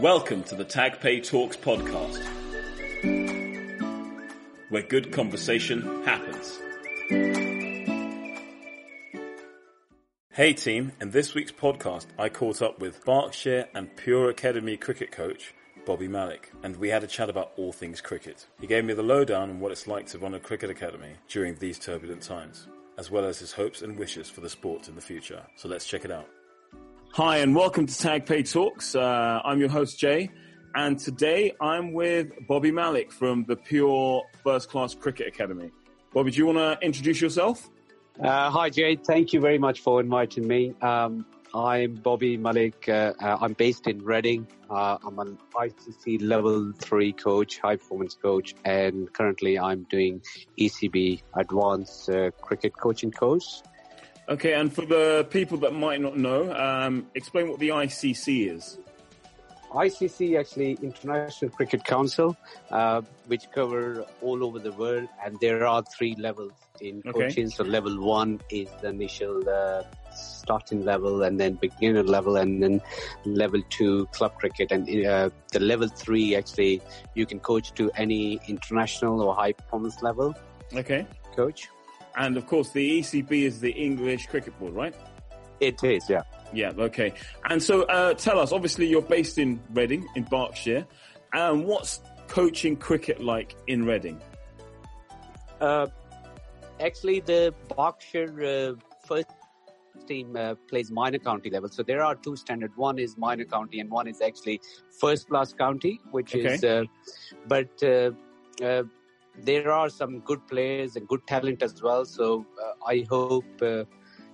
Welcome to the TagPay Talks podcast, where good conversation happens. Hey team, in this week's podcast, I caught up with Berkshire and Pure Academy cricket coach Bobby Malik, and we had a chat about all things cricket. He gave me the lowdown on what it's like to run a cricket academy during these turbulent times, as well as his hopes and wishes for the sport in the future. So let's check it out. Hi, and welcome to TagPay Talks. Uh, I'm your host, Jay, and today I'm with Bobby Malik from the Pure First Class Cricket Academy. Bobby, do you want to introduce yourself? Uh, hi, Jay. Thank you very much for inviting me. Um, I'm Bobby Malik. Uh, uh, I'm based in Reading. Uh, I'm an ICC level three coach, high performance coach, and currently I'm doing ECB advanced uh, cricket coaching course. Okay, and for the people that might not know, um, explain what the ICC is. ICC actually International Cricket Council, uh, which cover all over the world, and there are three levels in Okay. coaching. So level one is the initial uh, starting level, and then beginner level, and then level two club cricket, and uh, the level three actually you can coach to any international or high performance level Okay. coach. And of course, the ECB is the English Cricket Board, right? It is, yeah. Yeah, okay. And so uh, tell us, obviously, you're based in Reading, in Berkshire. And what's coaching cricket like in Reading? Uh, actually, the Berkshire uh, first team uh, plays minor county level. So there are two standard. One is minor county, and one is actually first class county, which is. Uh, but uh, uh, there are some good players and good talent as well. So uh, I hope. Uh,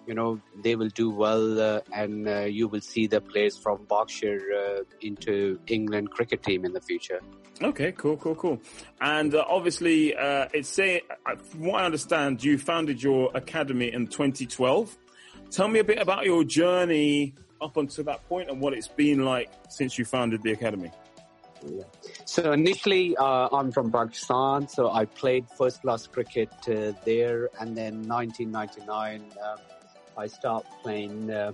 you know they will do well, uh, and uh, you will see the players from Berkshire uh, into England cricket team in the future. Okay, cool, cool, cool. And uh, obviously, it's say, from what I understand, you founded your academy in 2012. Tell me a bit about your journey up until that point and what it's been like since you founded the academy. So initially, uh, I'm from Pakistan, so I played first class cricket uh, there, and then 1999, uh, I started playing, uh,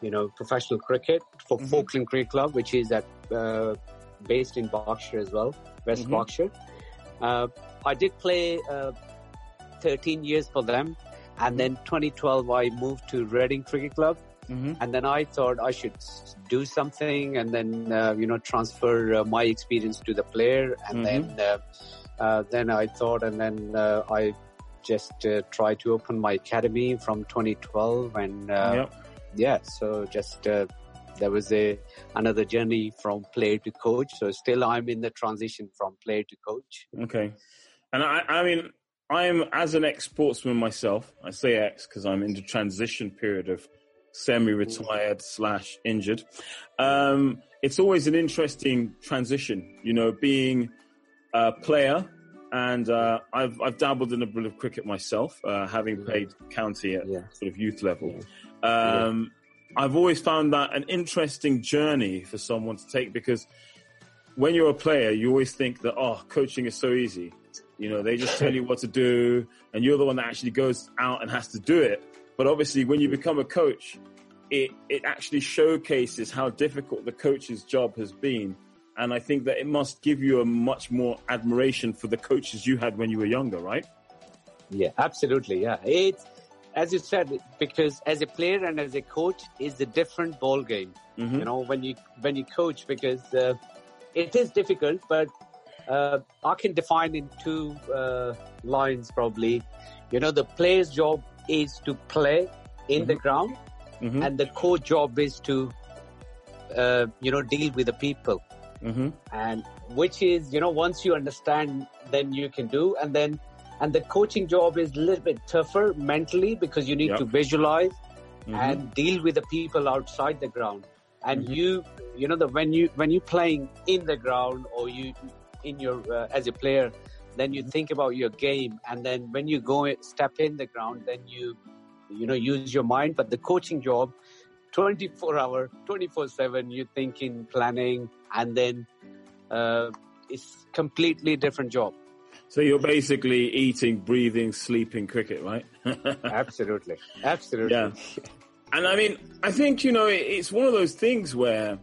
you know, professional cricket for Mhm. Falkland Cricket Club, which is at uh, based in Berkshire as well, West Mhm. Berkshire. Uh, I did play uh, 13 years for them, and then 2012 I moved to Reading Cricket Club Mm-hmm. and then I thought I should do something and then uh, you know transfer uh, my experience to the player and Mhm. then uh, uh, then I thought and then uh, I just uh, tried to open my academy from 2012 and uh, yep. yeah so just uh, there was a another journey from player to coach so still I'm in the transition from player to coach Okay. And I, I mean, I'm as an ex-sportsman myself. I say ex because I'm in the transition period of semi-retired slash injured. Um, it's always an interesting transition, you know, being a player. And uh, I've I've dabbled in a bit of cricket myself, uh, having played county at yeah sort of youth level. Yeah. Um, I've always found that an interesting journey for someone to take because when you're a player, you always think that, oh, coaching is so easy. You know, they just tell you what to do and you're the one that actually goes out and has to do it. But obviously when you become a coach, it, it actually showcases how difficult the coach's job has been. And I think that it must give you a much more admiration for the coaches you had when you were younger, right? Yeah, absolutely. Yeah, it's as you said because as a player and as a coach is a different ball game. Mm-hmm. You know when you when you coach because uh, it is difficult, but uh, I can define in two uh, lines probably. You know the player's job is to play in the Mhm. ground, Mm-hmm. and the core job is to uh, you know deal with the people Mm-hmm. and which is you know once you understand then you can do and then and the coaching job is a little bit tougher mentally because you need Yep. to visualize Mm-hmm. and deal with the people outside the ground and Mhm. you you know the when you when you playing in the ground or you in your uh, as a player then you think about your game and then when you go step in the ground then you you know use your mind but the coaching job 24 hour 24 7 you thinking planning and then uh, it's completely different job So you're basically eating, breathing, sleeping cricket, right? absolutely absolutely Yeah. And I mean, I think, you know, it's one of those things where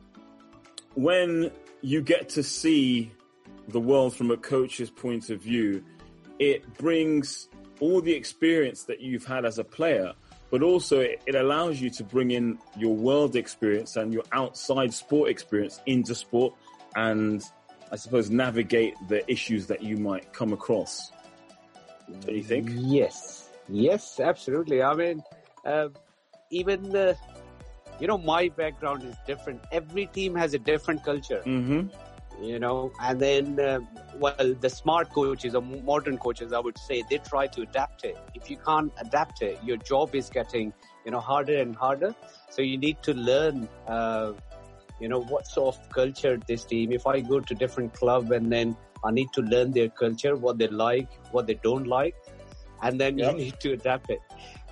when you get to see the world from a coach's point of view, it brings all the experience that you've had as a player, but also it, it allows you to bring in your world experience and your outside sport experience into sport and I suppose navigate the issues that you might come across. Do you think? Yes, yes, absolutely. I mean, uh, even the, you know, my background is different. Every team has a different culture. Mm-hmm. You know, and then, uh, well, the smart coaches or modern coaches, I would say, they try to adapt it. If you can't adapt it, your job is getting, you know, harder and harder. So you need to learn, uh, you know, what sort of culture this team. If I go to different club and then I need to learn their culture, what they like, what they don't like, and then Yep. you need to adapt it.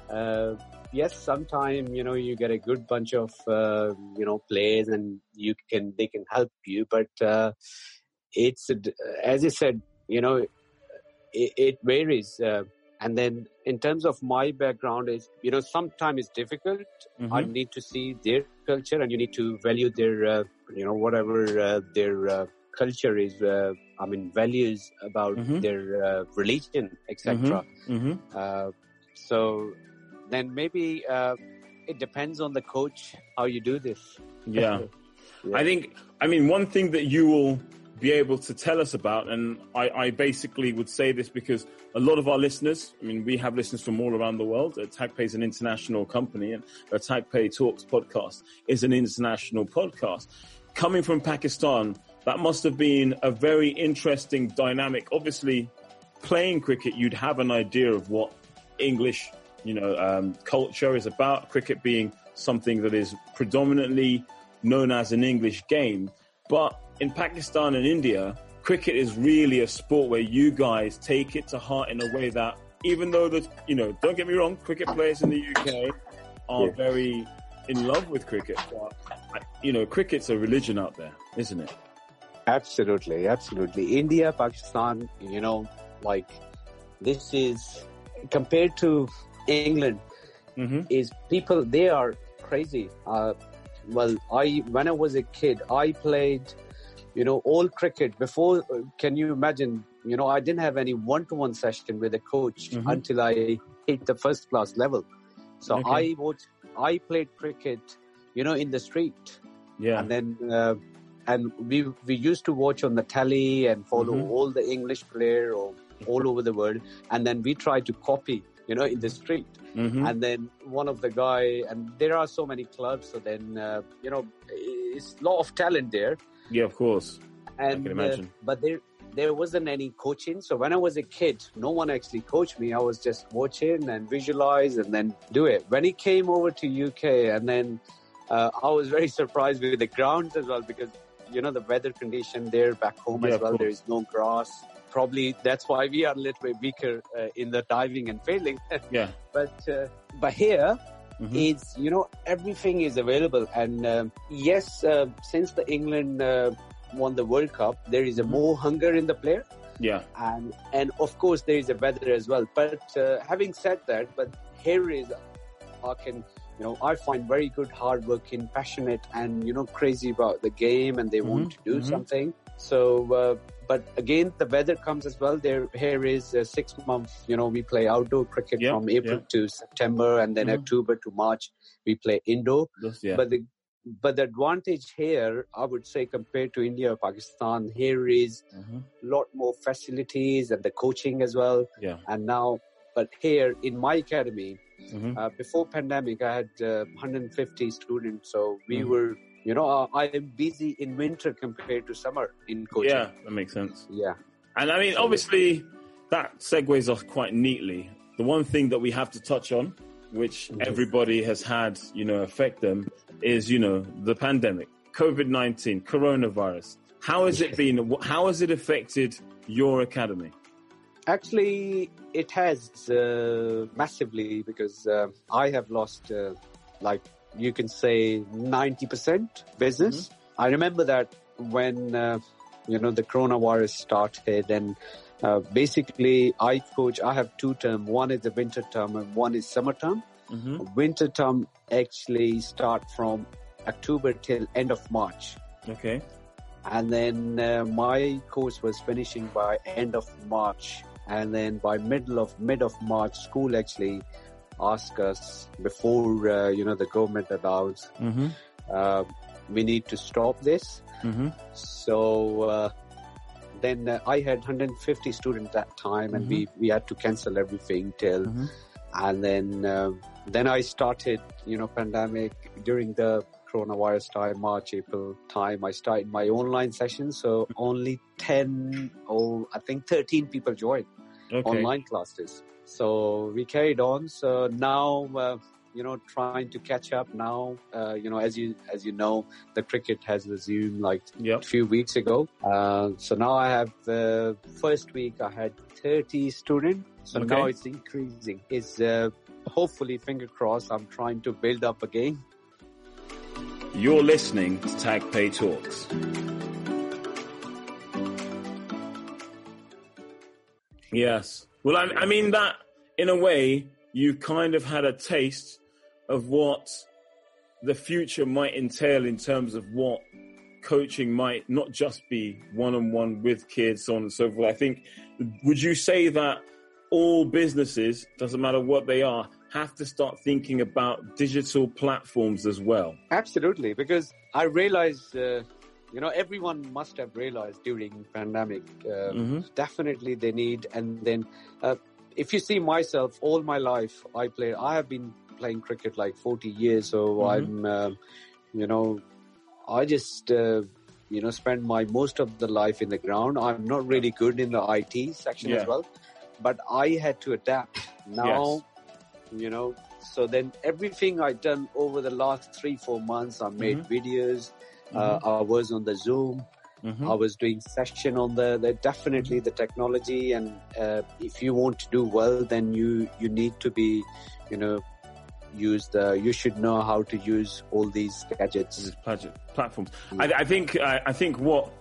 Uh, yes, sometime you know you get a good bunch of uh, you know players, and you can they can help you, but uh, it's as I said, you know, it, it varies. Uh, and then in terms of my background is you know sometimes it's difficult Mm-hmm. I need to see their culture, and you need to value their, uh, you know, whatever uh, their uh, culture is. Uh, I mean, values about Mhm. their uh, religion, etc. Mm-hmm. Uh, so then maybe uh, it depends on the coach how you do this. Yeah. Yeah. I think, I mean, one thing that you will be able to tell us about, and I, I basically would say this because a lot of our listeners, I mean, we have listeners from all around the world. Uh, TagPay is an international company, and the TagPay Talks podcast is an international podcast. Coming from Pakistan, that must have been a very interesting dynamic. Obviously, playing cricket, you'd have an idea of what English, you know, um, culture is about. Cricket being something that is predominantly known as an English game, but in Pakistan and India, cricket is really a sport where you guys take it to heart in a way that, even though the, you know, don't get me wrong, cricket players in the UK are Yeah. very in love with cricket, but you know, cricket's a religion out there, isn't it? Absolutely, absolutely. India, Pakistan, you know, like this is compared to England, Mm-hmm. is people they are crazy. Uh, well, I when I was a kid, I played, you know, all cricket before. uh, Can you imagine? You know, I didn't have any one-to-one session with a coach Mhm. until I hit the first class level. So Okay. I watched, I played cricket, you know, in the street, Yeah. and then uh, and we we used to watch on the telly and follow Mhm. all the English player or all over the world, and then we try to copy, you know, in the street. Hmm and then one of the guy and there are so many clubs so then uh, you know it's a lot of talent there. Yeah, of course. and can uh, but there there wasn't any coaching. So when i was a kid no one actually coached me. I was just watching and visualize and then do it. When he came over to uk and then uh, i was very surprised with the grounds as well because you know the weather condition there back home Yeah, as well there is no grass probably that's why we are a little bit weaker uh, in the diving and failing Yeah. but uh, but here Mhm. it's you know everything is available and um yes uh, since the england uh, won the world cup there is a Mhm. more hunger in the player Yeah. and and of course there is a weather as well but uh, having said that but here is i can you know i find very good hardworking passionate and you know crazy about the game and they want Mhm, to do mhm. something so uh, but again the weather comes as well there here is uh, six months you know we play outdoor cricket Yeah, from april yeah. to september and then Mhm. october to march we play indoor yeah. but the but the advantage here i would say compared to india or pakistan here is a lot more facilities and the coaching as well Yeah. and now but here in my academy Mhm. uh, before pandemic i had uh, 150 students so we Mhm. were you know uh, i am busy in winter compared to summer in coaching Yeah, that makes sense. yeah And I mean, obviously, that segues us quite neatly. The one thing that we have to touch on, which Mhm. everybody has had, you know, affect them, is you know the pandemic, COVID nineteen, coronavirus. How has it been? How has it affected your academy? Actually, it has uh, massively because uh, I have lost, uh, like you can say, ninety percent business. I remember that when uh, you know the coronavirus started, and uh, basically I coach. I have two term. One is the winter term, and one is summer term. Mm-hmm. Winter term actually start from October till end of March. Okay. And then uh, my course was finishing by end of March. And then by middle of mid of March, school actually asked us before uh, you know the government allows Mm-hmm. uh, we need to stop this. Mm-hmm. So uh, then uh, I had 150 students that time, and we we had to cancel everything till, Mhm. and then uh, then I started you know pandemic during the coronavirus time, March April time. I started my online session, so only 10 or I think 13 people joined Okay. online classes. So we carried on. So now, uh, you know, trying to catch up now. Uh, you know, as you as you know, the cricket has resumed like Yep. a few weeks ago. Uh, so now I have uh, first week I had 30 students. So Okay. now it's increasing. It's uh, hopefully finger crossed. I'm trying to build up again. You're listening to Tag Pay Talks. Yes. Well, I, I mean that in a way you kind of had a taste of what the future might entail in terms of what coaching might not just be one-on-one with kids, so on and so forth. I think, would you say that all businesses, doesn't matter what they are, have to start thinking about digital platforms as well? Absolutely, because I realize uh, you know, everyone must have realized during pandemic, uh, Mhm. definitely they need. And then, uh, if you see myself, all my life I play. I have been playing cricket like 40 years, so Mhm. I'm, uh, you know, I just. Uh, you know, spend my most of the life in the ground. I'm not really good in the IT section Yeah. as well, but I had to adapt. Now, you know, so then everything I done over the last three, four months, I made Mm-hmm. videos. Uh, I was on the Zoom. Mhm. I was doing session on the, the definitely the technology. And uh, if you want to do well, then you you need to be, you know, use the. You should know how to use all these gadgets. these plat- platforms. I, I think I, I think what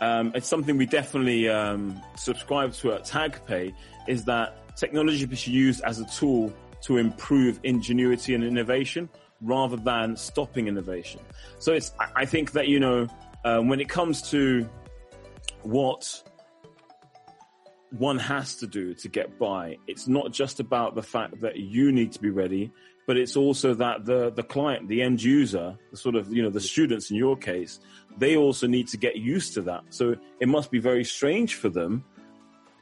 um, it's something we definitely um, subscribe to at TagPay is that technology should be used as a tool to improve ingenuity and innovation rather than stopping innovation. So it's I, think that you know um, when it comes to what one has to do to get by. It's not just about the fact that you need to be ready, but it's also that the, the client, the end user, the sort of, you know, the students in your case, they also need to get used to that. So it must be very strange for them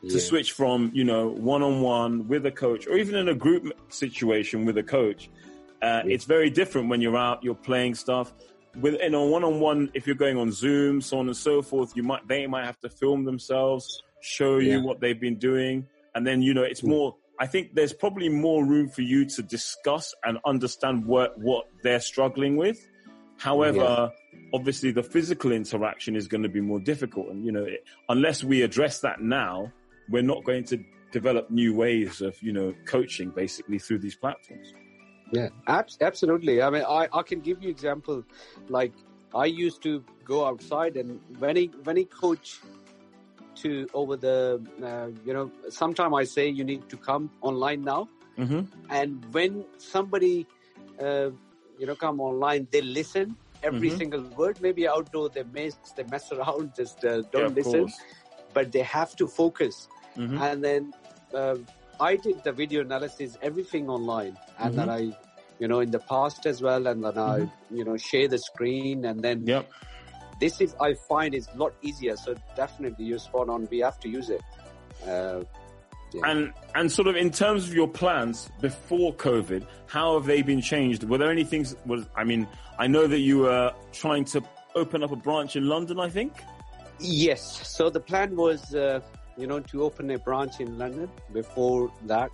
to Yeah. switch from, you know, one on one with a coach or even in a group situation with a coach. Uh, It's very different when you're out, you're playing stuff. With in a one on one, if you're going on Zoom, so on and so forth, you might they might have to film themselves, show you what they've been doing, and then you know it's more. I think there's probably more room for you to discuss and understand what what they're struggling with. However, obviously the physical interaction is going to be more difficult, and you know it, unless we address that now, we're not going to develop new ways of you know coaching basically through these platforms. Yeah, abs- absolutely. I mean, I, I can give you example. Like I used to go outside, and when he when I coach to over the, uh, you know, sometime I say you need to come online now, Mm-hmm. and when somebody, uh, you know, come online, they listen every Mhm. single word. Maybe outdoor they mess they mess around, just uh, don't yeah, listen, course. but they have to focus Mhm. and then uh, I did the video analysis, everything online, and then I, you know, in the past as well, and then I, you know, share the screen, and then Yep. this is I find is a lot easier. So definitely, you're spot on. We have to use it. Uh, And and sort of in terms of your plans before COVID, how have they been changed? Were there any things? Was I mean, I know that you were trying to open up a branch in London. I think. yes. So the plan was, uh, you know, to open a branch in London. Before that,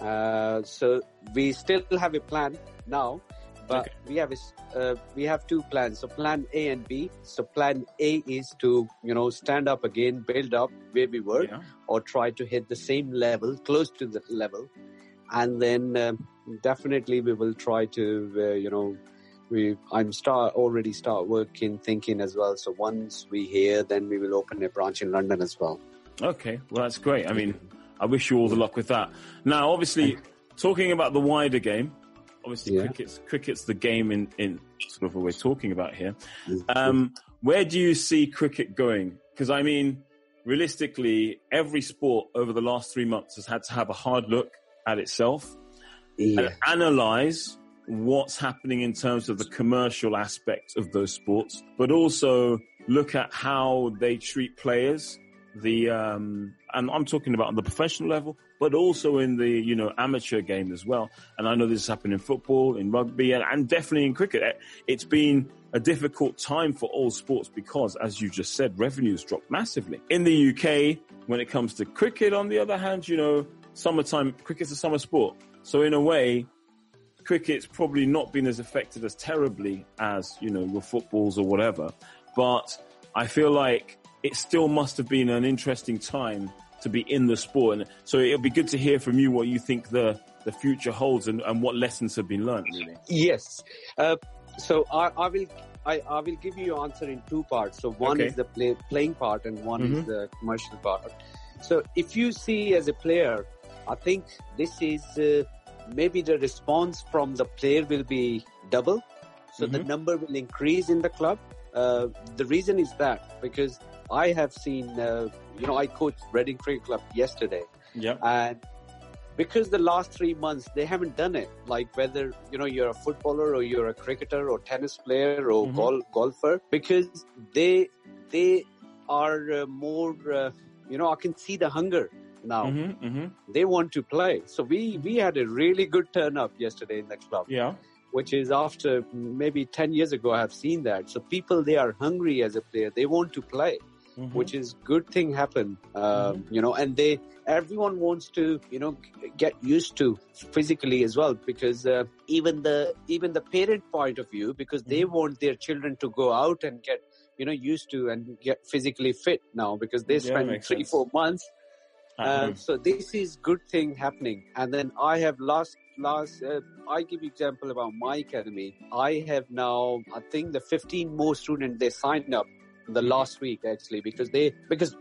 uh, so we still have a plan now, but Okay. we have a uh, we have two plans. So plan A and B. So plan A is to you know stand up again, build up where we were, Yeah. or try to hit the same level, close to the level, and then um, definitely we will try to uh, you know we I'm start already start working thinking as well. So once we hear, then we will open a branch in London as well. Okay. Well, that's great. I mean, I wish you all the luck with that. Now, obviously, talking about the wider game. Obviously, Yeah. cricket's cricket's the game in in sort of what we're talking about here. Um, where do you see cricket going? Because I mean, realistically, every sport over the last three months has had to have a hard look at itself Yeah. and analyze what's happening in terms of the commercial aspect of those sports, but also look at how they treat players. The um, and I'm talking about on the professional level, but also in the you know amateur game as well. And I know this has happened in football, in rugby, and, and definitely in cricket. It's been a difficult time for all sports because, as you just said, revenues dropped massively. In the UK, when it comes to cricket, on the other hand, you know, summertime cricket's a summer sport, so in a way, cricket's probably not been as affected as terribly as, you know, your footballs or whatever. But I feel like it still must have been an interesting time to be in the sport. And so it'll be good to hear from you what you think the, the future holds and, and what lessons have been learned, really. Yes. Uh, so I, I will I, I will give you answer in two parts. So one Okay. is the play, playing part and one Mhm. is the commercial part. So if you see as a player, I think this is uh, maybe the response from the player will be double. So the Mhm. number will increase in the club. Uh, the reason is that because I have seen, uh, you know, I coached Reading Cricket Club yesterday Yeah. and because the last three months they haven't done it like whether you know you're a footballer or you're a cricketer or tennis player or Mhm. gol- golfer because they they are uh, more uh, you know i can see the hunger now Mm-hmm, mm-hmm. they want to play so we we had a really good turn up yesterday in the club Yeah. which is after maybe 10 years ago i have seen that so people they are hungry as a player they want to play Mhm. which is good thing happen um, you know and they everyone wants to you know get used to physically as well because uh, even the even the parent point of view because they want their children to go out and get you know used to and get physically fit now because they spend three sense. four months uh, so this is good thing happening. And then I have last last uh, I give you example about my academy. I have now I think the 15 more students they signed up the last week actually because they because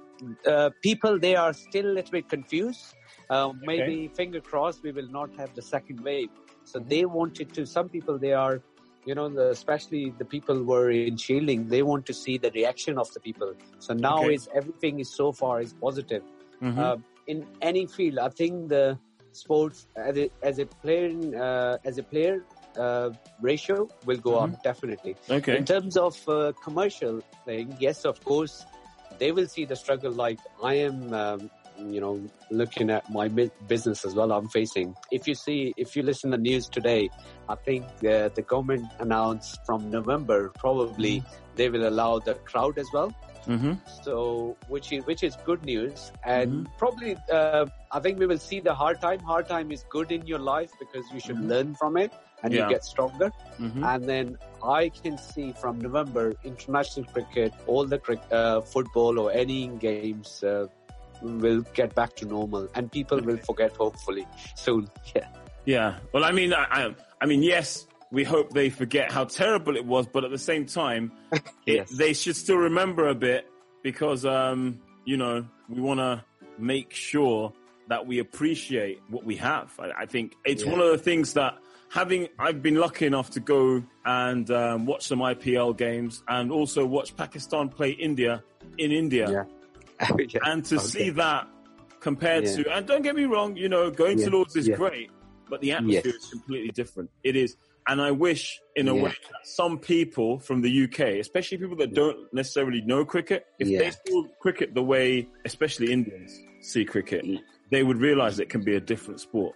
uh, people they are still a little bit confused. Uh, maybe finger crossed we will not have the second wave. So Mhm. they wanted to. Some people they are. You know, the, especially the people were in shielding, they want to see the reaction of the people. So now Okay. is everything is so far is positive Mhm. uh, in any field. I think the sports as a, as a player uh, as a player uh, ratio will go up definitely. okay. In terms of uh, commercial thing, yes, of course, they will see the struggle. Like I am. Um, you know, looking at my business as well, I'm facing. If you see, if you listen to the news today, I think uh, the government announced from November probably they will allow the crowd as well Mm-hmm. so which is which is good news and Mhm. probably uh, i think we will see the hard time hard time is good in your life because you should Mhm. learn from it and Yeah. you get stronger Mm-hmm. and then i can see from november international cricket all the cric- uh, football or any games uh, will get back to normal and people will forget hopefully soon yeah Yeah. Well, I mean, I, I, I mean, yes, we hope they forget how terrible it was, but at the same time, it, Yes. they should still remember a bit because, um, you know, we want to make sure that we appreciate what we have. I, I think it's Yeah. one of the things that having, I've been lucky enough to go and um, watch some IPL games and also watch Pakistan play India in India yeah, Yeah. and to Okay. see that compared Yeah. to and don't get me wrong you know going Yeah. to Lord's is great but the atmosphere Yes. is completely different it is and i wish in a way that some people from the uk especially people that don't necessarily know cricket if they saw cricket the way especially indians see cricket they would realize it can be a different sport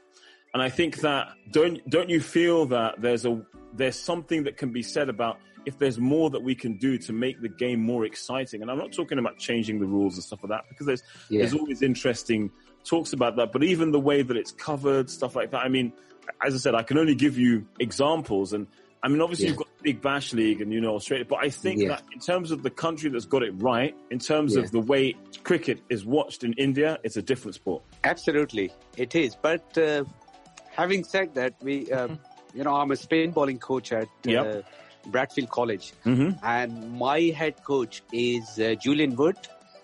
and i think that don't don't you feel that there's a there's something that can be said about if there's more that we can do to make the game more exciting and i'm not talking about changing the rules and stuff like that because there's yeah. there's always interesting talks about that, but even the way that it's covered, stuff like that. I mean, as I said, I can only give you examples, and I mean, obviously Yeah. you've got Big Bash League and you know Australia, but I think Yeah. that in terms of the country that's got it right, in terms Yeah. of the way cricket is watched in India, it's a different sport. Absolutely, it is. But uh, having said that, we, uh, you know, I'm a spin bowling coach at uh, Bradfield College, Mm-hmm. and my head coach is uh, Julian Wood.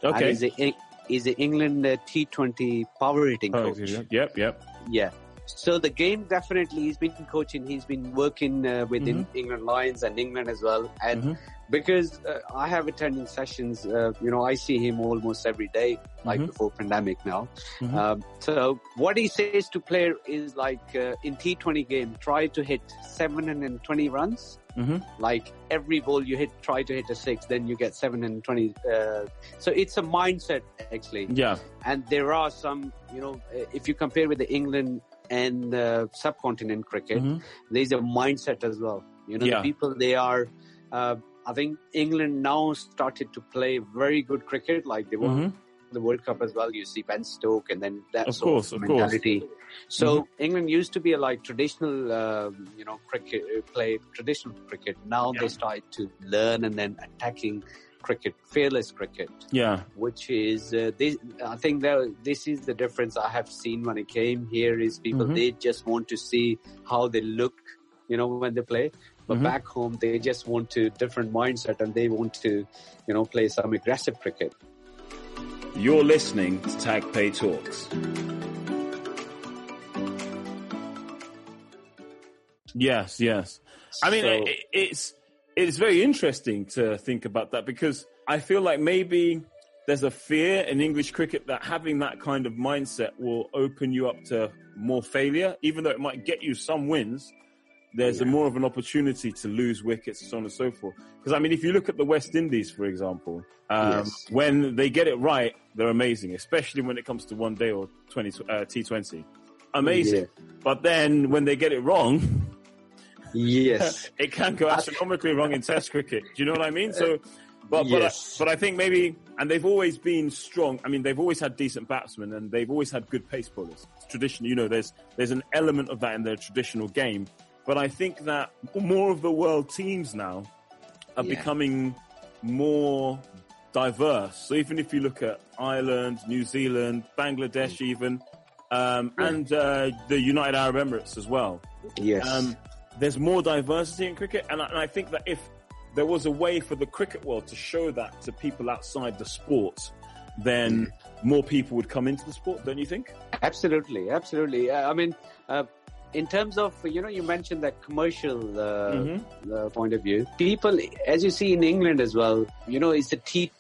and Okay. he's a, he's a England uh, T20 power hitting Oh, coach. Yep, yep. Yeah. So the game definitely he's been coaching. He's been working uh, with Mhm. England Lions and England as well. And Mhm. because uh, I have attending sessions, uh, you know, I see him almost every day, like Mhm. before pandemic now. Mhm. Um, so what he says to player is like uh, in T20 game, try to hit 720 runs. hmm Like every ball you hit, try to hit a six, then you get seven 720. Uh, so it's a mindset actually Yeah. and there are some, you know, if you compare with the England and uh, subcontinent cricket, Mhm. there's a mindset as well. You know, Yeah. the people they are. Uh, I think England now started to play very good cricket, like they won Mhm. the World Cup as well. You see Ben Stoke, and then that Of sort course, of of course. mentality. So England used to be a like traditional, um, you know, cricket uh, play traditional cricket. Now Yeah. they started to learn and then attacking cricket, fearless cricket Yeah. which is uh, this, I think that this is the difference I have seen when I came here is people Mhm. they just want to see how they look, you know, when they play. But Mhm. back home they just want to different mindset and they want to, you know, play some aggressive cricket. You're listening to Tag Pay Talks. Yes, yes. I mean, So- it, it's it's very interesting to think about that because I feel like maybe there's a fear in English cricket that having that kind of mindset will open you up to more failure, even though it might get you some wins. There's a Yeah. more of an opportunity to lose wickets, so on and so forth. Because I mean, if you look at the West Indies, for example, um, Yes. when they get it right, they're amazing, especially when it comes to one day or 20, uh, T20. Amazing. But then when they get it wrong, Yes. it can go astronomically wrong in Test cricket. Do you know what I mean? So, but but, Yes. I, but I think maybe, and they've always been strong. I mean, they've always had decent batsmen, and they've always had good pace bowlers. It's tradition, you know, there's there's an element of that in their traditional game. But I think that more of the world teams now are Yeah. becoming more diverse. So even if you look at Ireland, New Zealand, Bangladesh, even, um, Yeah. and uh, the United Arab Emirates as well Yes. um, there's more diversity in cricket, and I, and I think that if there was a way for the cricket world to show that to people outside the sport, then more people would come into the sport. Don't you think? Absolutely, absolutely. Uh, I mean, uh, in terms of you know, you mentioned that commercial uh, Mhm. uh, point of view. People, as you see in England as well, you know, it's the T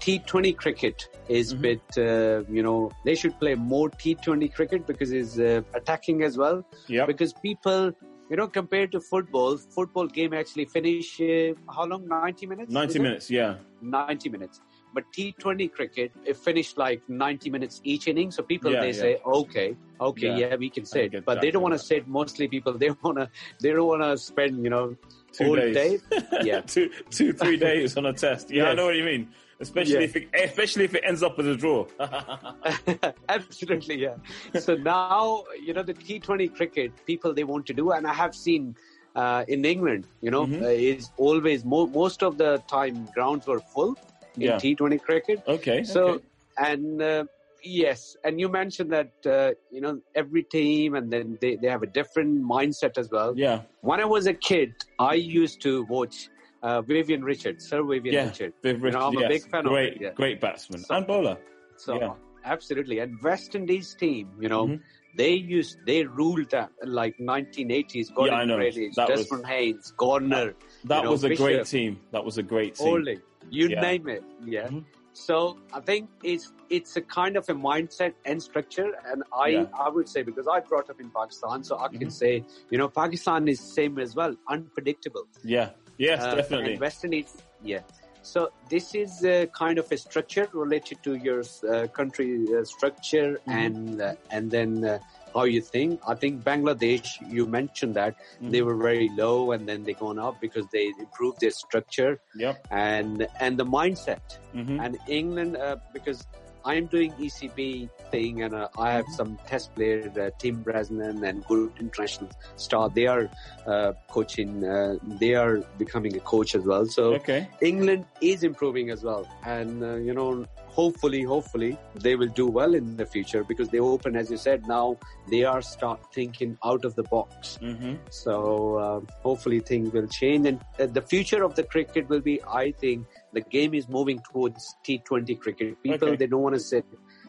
T Twenty cricket is Mhm. bit. Uh, you know, they should play more T Twenty cricket because it's uh, attacking as well. Yeah. Because people. You know, compared to football, football game actually finish uh, how long? Ninety minutes. Ninety is it? minutes. Yeah. 90 minutes. But T20 cricket, it finished like 90 minutes each inning. So people, Yeah, they yeah. say, okay, okay, Yeah. yeah, we can sit. But that, they don't want to sit. Mostly people, they want to, they don't want to spend, you know, Two days. day. Yeah. two, two, three days on a test. Yeah, I know what you mean. Especially Yeah. if it, especially if it ends up as a draw. Absolutely, yeah. so now, you know, the T20 cricket, people, they want to do, and I have seen uh, in England, you know, Mhm. uh, is always, mo- most of the time, grounds were full in Yeah. T20 cricket. okay. So, okay. and uh, yes, and you mentioned that uh, you know every team, and then they, they have a different mindset as well. yeah, When I was a kid, I used to watch uh, Vivian Richards, Sir Vivian Yeah. Richards. Viv You know, I'm a big fan great, of it. Yeah. great batsman So- and bowler. So Yeah. absolutely, and West Indies team, you know. Mhm. They used, they ruled that like 1980s. Gordon I know. Greenidge, That was- Desmond Haynes, Garner, That You know, was a great team. That was a great team. Holding, you Yeah. name it. Yeah. Mhm. So I think it's it's a kind of a mindset and structure, and I Yeah. I would say because I brought up in Pakistan, so I can Mhm. say you know Pakistan is same as well, unpredictable. Yeah. Yes, Uh, definitely. And West Indies, yeah. So this is uh, kind of a structure related to your uh, country uh, structure Mhm. and uh, and then uh, how you think. I think Bangladesh, you mentioned that Mm-hmm. they were very low and then they gone up because they improved their structure Yep. and and the mindset. hmm And England, uh, because I'm doing ECB thing and uh, I have some test players, uh, Tim Bresnan and good international star. They are uh, coaching. Uh, they are becoming a coach as well. So Okay. England is improving as well, and uh, you know, hopefully, hopefully they will do well in the future because they open, as you said, now they are start thinking out of the box. hmm So uh, hopefully things will change, and uh, the future of the cricket will be, I think, the game is moving towards T20 cricket. People Okay. they don't want to sit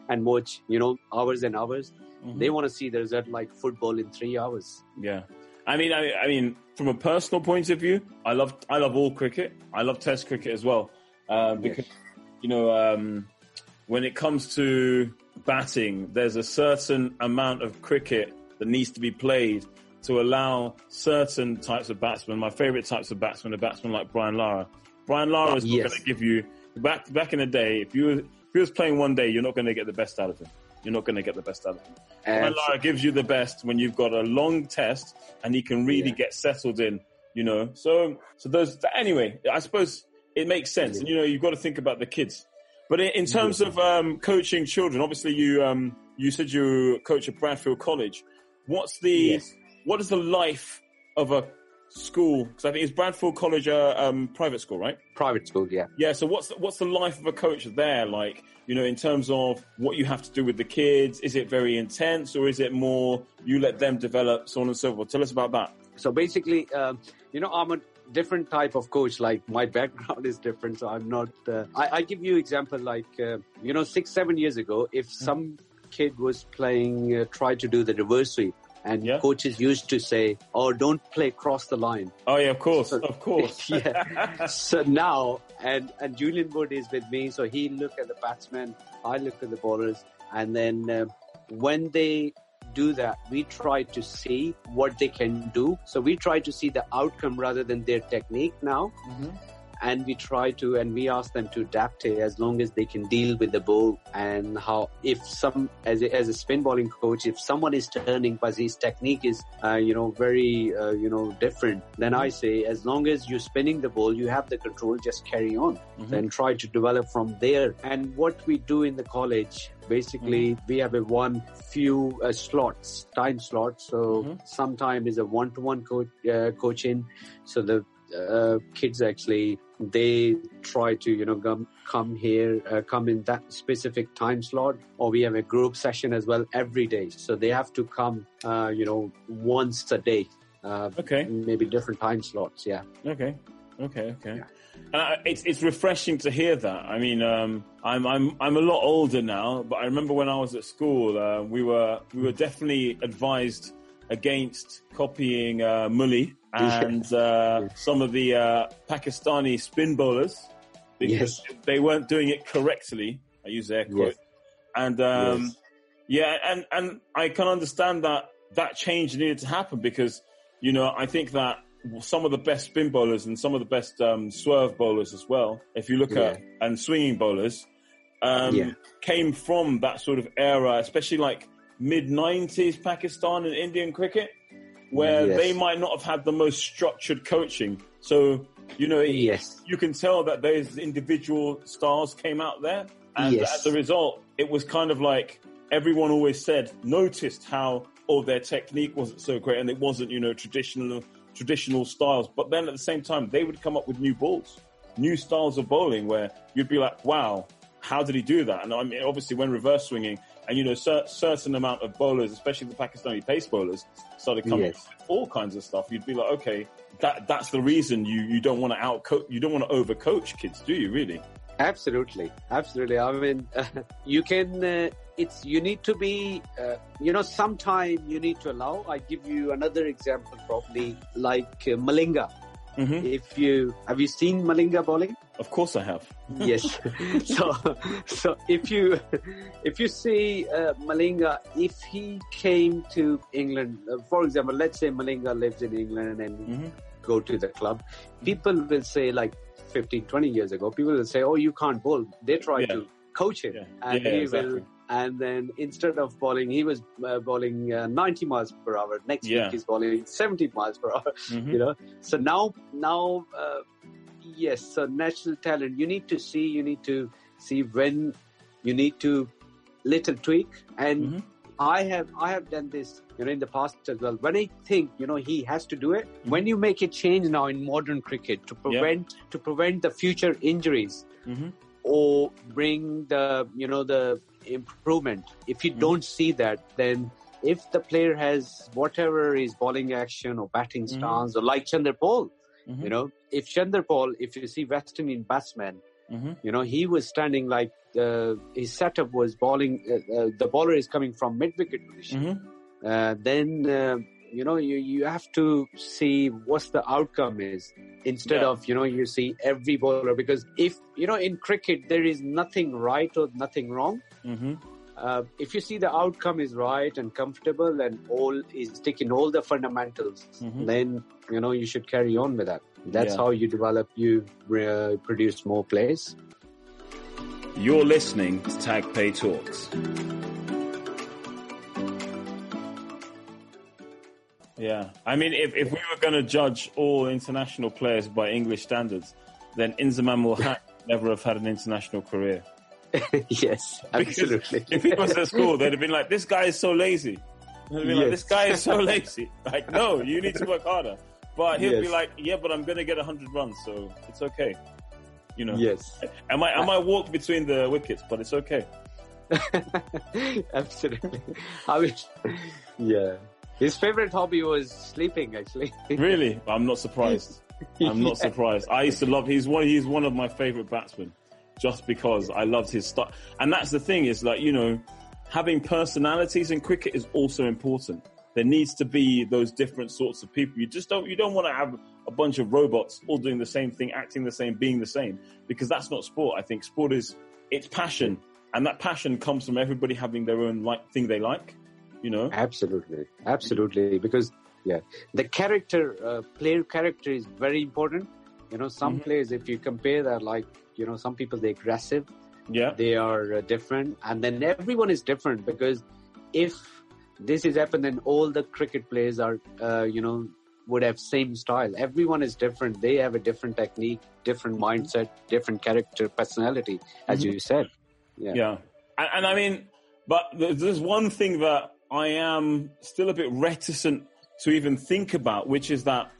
and watch, you know, hours and hours. Mhm. They want to see the result like football in three hours. Yeah. I mean, I, I mean, from a personal point of view, I love, I love all cricket. I love Test cricket as well, uh, because you know, um, when it comes to batting, there's a certain amount of cricket that needs to be played to allow certain types of batsmen. My favourite types of batsmen are batsmen like Brian Lara. Brian Lara is not Yes. going to give you back back in the day. If you if he was playing one day, you're not going to get the best out of him. You're not going to get the best out of him. Brian And Lara gives you the best when you've got a long test and he can really Yeah. get settled in, you know. So, so those, anyway, I suppose it makes sense. And, you know, you've got to think about the kids. But in, in terms of um, coaching children, obviously you, um, you said you coach at Bradfield College. What's the, Yes. what is the life of a school? Because I think it's Bradfield College, a um, private school, right? private school, yeah. Yeah. So what's what's the life of a coach there like? You know, in terms of what you have to do with the kids, is it very intense or is it more you let them develop, so on and so forth? Tell us about that. So basically, um, you know, I'm a different type of coach. Like my background is different, so I'm not. Uh, I, I give you example like uh, you know, six seven years ago, if some kid was playing, uh, try to do the reverse sweep, and Yeah. coaches used to say, "Oh, don't play cross the line." Oh yeah, of course, So- of course. yeah. So now, and and Julian Wood is with me, so he look at the batsmen, I look at the bowlers, and then uh, when they do that, we try to see what they can do. So we try to see the outcome rather than their technique now. Mhm. And we try to, and we ask them to adapt it as long as they can deal with the ball and how, if some, as a, as a spin bowling coach, if someone is turning, but his technique is, uh, you know, very, uh, you know, different, then I say, as long as you're spinning the ball, you have the control, just carry on Mhm. then try to develop from there. And what we do in the college, basically, we have a one few uh, slots, time slots. So Mhm. sometime is a one-to-one coach, uh, coaching. So the uh, kids actually they try to you know come come here, uh, come in that specific time slot, or we have a group session as well every day. So they have to come, uh, you know, once a day. Uh, Okay, maybe different time slots. Yeah. okay, okay, okay. Yeah. And I, it's it's refreshing to hear that. I mean, um, I'm I'm I'm a lot older now, but I remember when I was at school, uh, we were we were definitely advised against copying uh, and uh, some of the uh, Pakistani spin bowlers because they weren't doing it correctly. I use air quote. Yes. And um, Yes. yeah, and and I can understand that that change needed to happen because you know I think that some of the best spin bowlers and some of the best um, swerve bowlers as well, if you look at and swinging bowlers, um, Yeah. came from that sort of era, especially like mid '90s Pakistan and Indian cricket, where Yes. they might not have had the most structured coaching. So you know, Yes. you can tell that those individual stars came out there, and Yes. as a result, it was kind of like everyone always said, noticed how all their technique wasn't so great, and it wasn't, you know, traditional traditional styles. But then at the same time, they would come up with new balls, new styles of bowling, where you'd be like, wow, how did he do that? And I mean, obviously, when reverse swinging, and you know, cer- certain amount of bowlers, especially the Pakistani pace bowlers, started coming Yes. with all kinds of stuff. You'd be like, okay, that that's the reason you you don't want to outcoach, you don't want to overcoach kids, do you? Really? Absolutely, absolutely. I mean, you can. Uh, it's you need to be. Uh, you know, sometime you need to allow. I give you another example, probably like uh, Malinga. hmm If you have you seen Malinga bowling? Of course, I have. yes. so, so if you if you see uh, Malinga, if he came to England, uh, for example, let's say Malinga lives in England and hmm go to the club, people will say like 15, 20 years ago, people will say, "Oh, you can't bowl." They try Yeah. to coach him, Yeah. and Yeah, he exactly. will. And then instead of bowling, he was uh, bowling uh, 90 miles per hour. Next Yeah. week he's bowling 70 miles per hour. hmm You know, so now, now, uh, yes. So natural talent. You need to see. You need to see when you need to little tweak. And Mhm. I have I have done this, you know, in the past as well. When I think, you know, he has to do it. Mm-hmm. When you make a change now in modern cricket to prevent to prevent the future injuries hmm or bring the you know the improvement. If you Mhm. don't see that, then if the player has whatever is bowling action or batting Mhm. stance or like Chanderpaul, hmm you know, if Chanderpaul, if you see West Indian batsmen, Mhm. You know, he was standing like uh, his setup was bowling. Uh, uh, the bowler is coming from mid wicket position. Mhm. Uh, then uh, you know you you have to see what's the outcome is instead Yeah. of you know you see every bowler because if you know in cricket there is nothing right or nothing wrong. Uh, if you see the outcome is right and comfortable and all is ticking all the fundamentals, Mhm. then you know you should carry on with that. That's Yeah. how you develop. You uh, produce more players. You're listening to Tag Pay Talks. Yeah, I mean, if, if we were going to judge all international players by English standards, then Inzamam will never have had an international career. yes, Because absolutely. If he was at school, they'd have been like, "This guy is so lazy." They'd been like, "This guy is so lazy." Like, no, you need to work harder. But he'll be like, "Yeah, but I'm going to get hundred runs, so it's okay." You know, yes, I might I might walk between the wickets, but it's okay. absolutely. I mean, yeah. His favorite hobby was sleeping. Actually, Really, I'm not surprised. I'm not Yeah. surprised. I used to love. He's one. He's one of my favorite batsmen, just because I loved his stuff. And that's the thing is like you know, having personalities in cricket is also important. There needs to be those different sorts of people. You just don't. You don't want to have a bunch of robots all doing the same thing, acting the same, being the same, because that's not sport. I think sport is it's passion, and that passion comes from everybody having their own like thing they like. You know. Absolutely, absolutely. Because yeah, the character, uh, player character is very important. You know, some Mhm. players, if you compare that, like you know, some people they're aggressive, Yeah. they are uh, different, and then everyone is different because if this is happened, then all the cricket players are, uh, you know, would have same style. Everyone is different. They have a different technique, different mindset, different character, personality, as Mhm. you said. Yeah. Yeah. And, and I mean, but there's one thing that I am still a bit reticent to even think about, which is that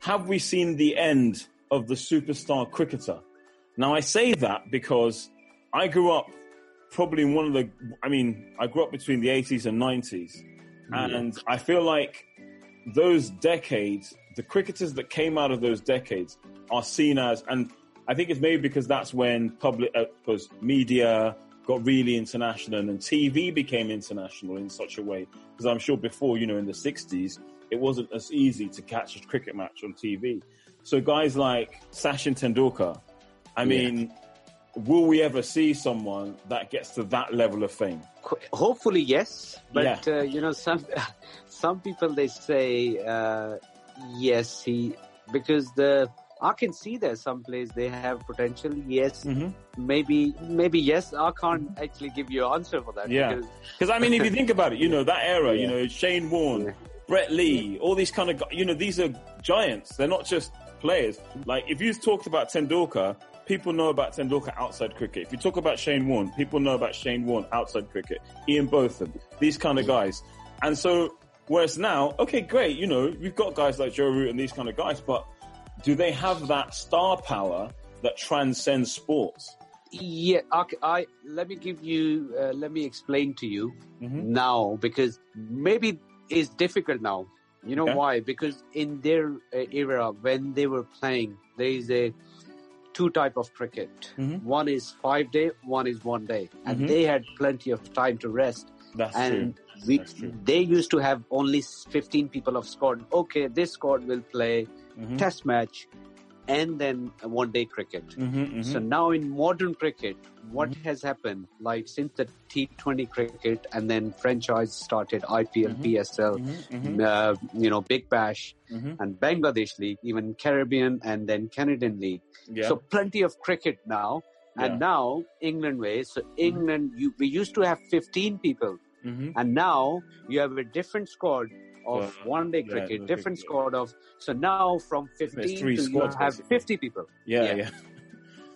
have we seen the end of the superstar cricketer? Now, I say that because I grew up probably in one of the, I mean, I grew up between the 80s and 90s. And I feel like those decades, the cricketers that came out of those decades are seen as, and I think it's maybe because that's when public, uh, because media got really international and TV became international in such a way. Because I'm sure before, you know, in the 60s, it wasn't as easy to catch a cricket match on TV. So guys like Sachin Tendulkar, I Yeah. mean, will we ever see someone that gets to that level of fame? Hopefully, yes. But Yeah. uh, you know, some some people they say uh, yes, he because the I can see there some place they have potential. Yes, Mm-hmm. maybe maybe yes. I can't actually give you an answer for that. Yeah. because- I mean, if you think about it, you know that era, you know Shane Warne, Yeah. Brett Lee, all these kind of, you know, these are giants. They're not just players. Like if you talked about Tendulkar, people know about Tendulkar outside cricket. If you talk about Shane Warne, people know about Shane Warne outside cricket. Ian Botham, these kind of guys. And so, whereas now, okay, great, you know, we've got guys like Joe Root and these kind of guys, but do they have that star power that transcends sports? yeah, okay, I let me give you uh, let me explain to you Mhm. now because maybe it's difficult now. You know Okay. why? Because in their uh, era when they were playing, there is a two type of cricket. Mhm. One is five day, one is one day, and Mhm. they had plenty of time to rest. That's and true. we, That's true. they used to have only 15 people of squad. Okay, this squad will play Mhm. test match and then one day cricket. Mhm, mhm. So now in modern cricket, what has happened? Like since the T20 cricket and then franchise started, IPL, Mhm. PSL, Mhm, mhm, uh, you know, Big Bash and Bangladesh League, even Caribbean and then Canadian League. Yeah. So plenty of cricket now. Yeah. And now England way. So England, you, we used to have 15 people, and now you have a different squad of Yeah. one day cricket, no, different cricket, squad of. So now from 15 three to squads, you have basically. 50 people, Yeah, Yeah. yeah.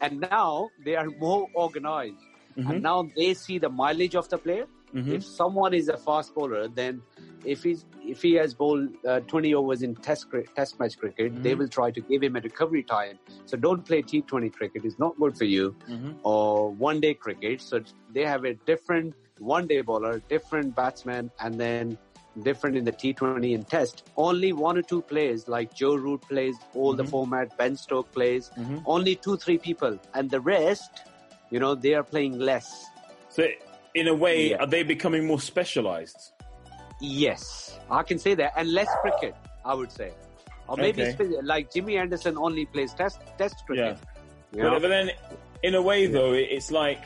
and now they are more organized. Mhm, And now they see the mileage of the player. mhm. If someone is a fast bowler, then if he's if he has bowled uh, 20 overs in test test match cricket, they Mhm. will try to give him a recovery time. So don't play T20 cricket; it's not good for you. Mhm. Or one day cricket. So they have a different one day bowler, different batsman, and then different in the T20 and Test. Only one or two players, like Joe Root plays all the Mhm. format, Ben Stoke plays. Mhm. Only two, three people, and the rest, you know, they are playing less. So, in a way, Yeah. are they becoming more specialized? Yes, I can say that, and less cricket, I would say, or maybe Okay. spe- like Jimmy Anderson only plays Test Test cricket. Yeah. know? But, but then, in a way, though, it- it's like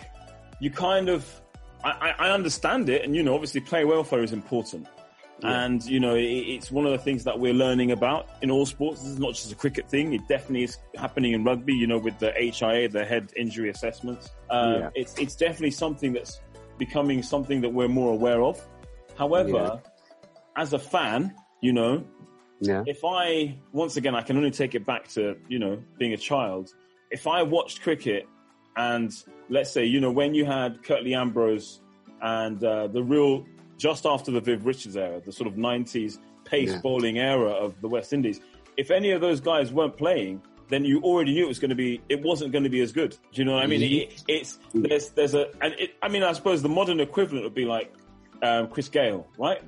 you kind of. I, I I understand it, and you know, obviously, player welfare is important, Yeah. and you know, it, it's one of the things that we're learning about in all sports. This is not just a cricket thing; it definitely is happening in rugby. You know, with the HIA, the head injury assessments, um, Yeah. it's it's definitely something that's becoming something that we're more aware of. However, as a fan, you know, yeah, if I once again I can only take it back to you know being a child. If I watched cricket and let's say you know when you had Curtly Ambrose and uh, the real just after the Viv Richards era, the sort of '90s pace Yeah. bowling era of the West Indies, if any of those guys weren't playing, then you already knew it was going to be it wasn't going to be as good. Do you know what I mean? Mhm. It, it's there's there's a and it, I mean I suppose the modern equivalent would be like um, Chris Gayle, right?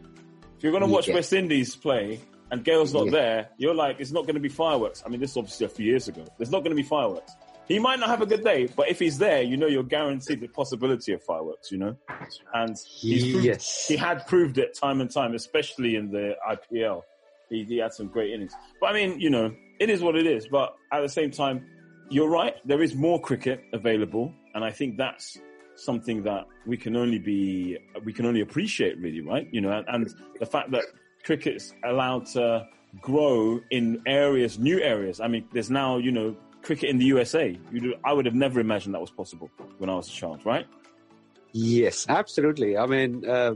If you're going to watch Yeah. West Indies play and Gayle's not Yeah. there, you're like, it's not going to be fireworks. I mean, this is obviously a few years ago. There's not going to be fireworks. He might not have a good day, but if he's there, you know you're guaranteed the possibility of fireworks, you know? And he's proved, yes, he had proved it time and time, especially in the IPL. He, he had some great innings. But I mean, you know, it is what it is. But at the same time, you're right. There is more cricket available. And I think that's something that we can only be, we can only appreciate really, right? You know, and, and the fact that cricket's allowed to grow in areas, new areas. I mean, there's now, you know, cricket in the USA. You do, I would have never imagined that was possible when I was a child, right? yes, absolutely. I mean, uh,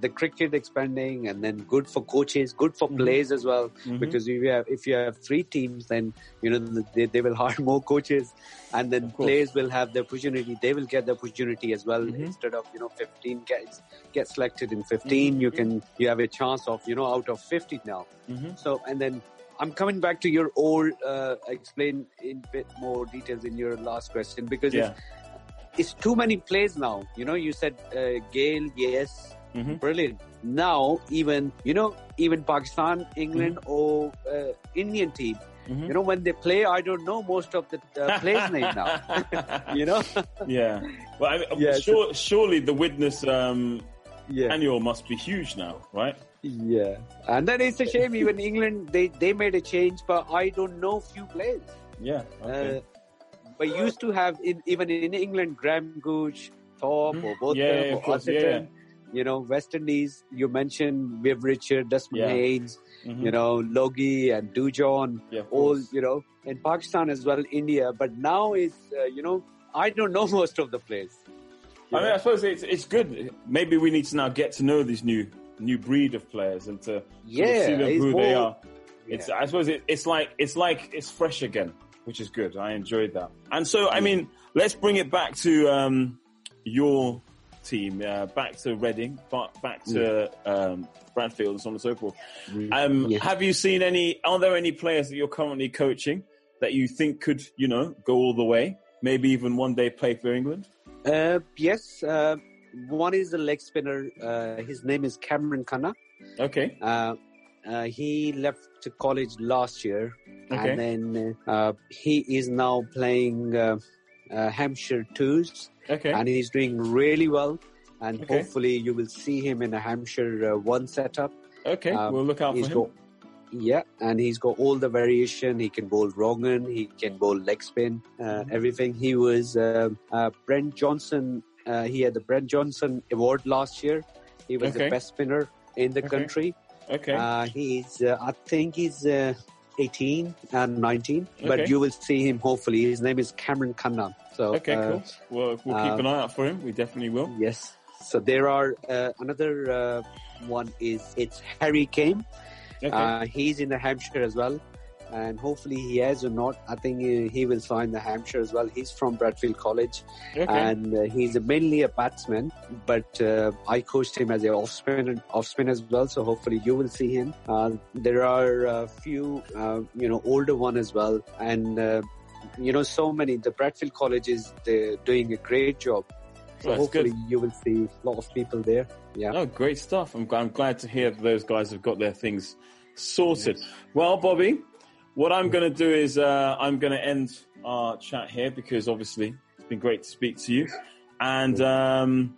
the cricket expanding, and then good for coaches, good for Mhm. players as well. Mhm. Because if you have if you have three teams, then you know they, they will hire more coaches, and then players will have the opportunity. They will get the opportunity as well. Mhm. Instead of you know 15 get get selected in 15, you can you have a chance of you know out of 50 now. So and then. I'm coming back to your old, uh, explain in bit more details in your last question because Yeah. it's, it's too many plays now. You know, you said uh, Gayle, yes, Mhm. brilliant. Now, even you know, even Pakistan, England, Mm-hmm. or uh, Indian team, Mhm. you know, when they play, I don't know most of the uh, players' name now. You know, yeah. Well, I mean, Yeah, so- surely the Wisden um, yeah, annual must be huge now, right? Yeah. And then it's a shame. Even England, they they made a change, but I don't know few players. Yeah. Okay. Uh, but used to have in, even in England, Graham Gooch, Thorpe, Mhm. or both Yeah, them, yeah, or course, yeah, You know, West Indies. You mentioned Viv Richard, Desmond Yeah. Haynes. Mhm. You know, Logie and Dujon. yeah, all course. you know in Pakistan as well, India. But now it's uh, you know I don't know most of the players. I mean, I suppose it's it's good. Maybe we need to now get to know these new new breed of players and to sort of see them who they more- are. It's I suppose it, it's like it's like it's fresh again, which is good. I enjoyed that. And so I mean, let's bring it back to um, your team, uh, back to Reading, but back to um, Bradfield and so on and so forth. Um, Yeah. Have you seen any? Are there any players that you're currently coaching that you think could, you know, go all the way? Maybe even one day play for England. Uh, yes, uh, one is the leg spinner. Uh, his name is Cameron Khanna. Okay. Uh, uh, he left to college last year, Okay. and then uh, he is now playing uh, uh, Hampshire twos, Okay. and he's doing really well. And Okay. hopefully, you will see him in a Hampshire uh, one setup. Okay. um, we'll look out for him. got yeah, and he's got all the variation. He can bowl wrong'un, he can bowl leg spin, uh, Mhm. everything. He was uh, uh, Brian Johnston. Uh, he had the Brian Johnston Award last year. He was Okay. the best spinner in the Okay. country. Okay. Uh, he's, uh, I think he's uh, 18 and 19, Okay. but you will see him hopefully. His name is Cameron Khanna. So, okay. uh, cool. Well, we'll keep an eye out for him. We definitely will. Yes. So there are uh, another uh, one is it's Harry Kane. Okay. Uh, he's in the Hampshire as well, and hopefully he has or not. I think he, he will sign the Hampshire as well. He's from Bradfield College, okay. and uh, he's mainly a batsman. But uh, I coached him as a off spin, off spin as well. So hopefully you will see him. Uh, there are a few, uh, you know, older one as well, and uh, you know, so many. The Bradfield College is they're doing a great job. So That's hopefully good. you will see a lot of people there. Yeah. Oh, great stuff. I'm, I'm glad to hear those guys have got their things sorted. Well, Bobby, what I'm going to do is uh, I'm going to end our chat here because obviously it's been great to speak to you. And um,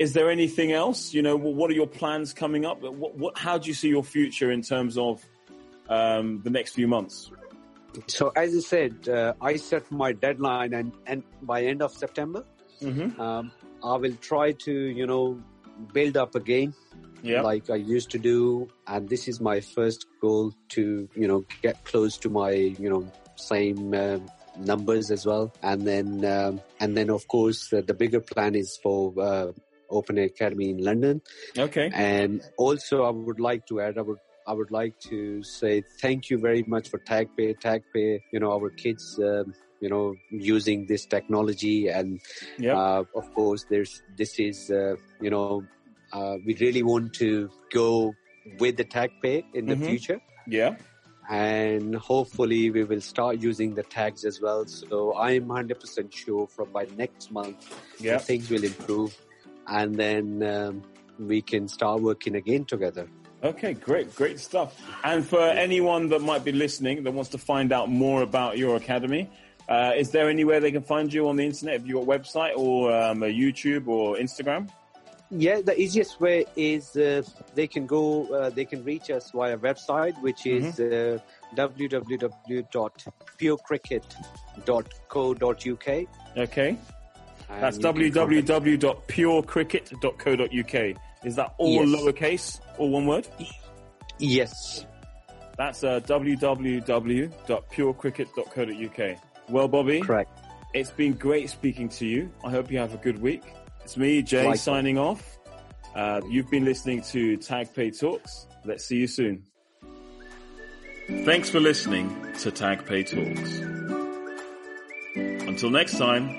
is there anything else? You know, what are your plans coming up? What, what, how do you see your future in terms of um, the next few months? So as I said, uh, I set my deadline and, and by end of September, Mm-hmm. um, I will try to, you know, build up again Yeah. like I used to do. And this is my first goal to, you know, get close to my, you know, same uh, numbers as well. And then, um, and then of course, uh, the bigger plan is for uh, Open Academy in London. okay. And also, I would like to add, I would, I would like to say thank you very much for TagPay. TagPay, you know, our kids, um, you know, using this technology, and Yeah. uh, of course, there's this is, uh, you know, uh, we really want to go with the tag pay in the Mhm. future. yeah. And hopefully we will start using the tags as well. So I'm 100% sure from by next month Yeah. things will improve and then um, we can start working again together. Okay, great, great stuff. And for anyone that might be listening that wants to find out more about your academy, uh, is there anywhere they can find you on the internet? Have you got a website or um, a YouTube or Instagram? Yeah, the easiest way is uh, they can go, uh, they can reach us via website, which is uh, www.purecricket.co.uk. Okay, And that's you can contact- www.purecricket.co.uk. Is that all Yes. lowercase, or one word? Yes. That's uh, www.purecricket.co.uk. Well, Bobby, Correct. it's been great speaking to you. I hope you have a good week. It's me, Jay, Likewise. signing off. Uh, you've been listening to TagPay Talks. Let's see you soon. Thanks for listening to TagPay Talks. Until next time,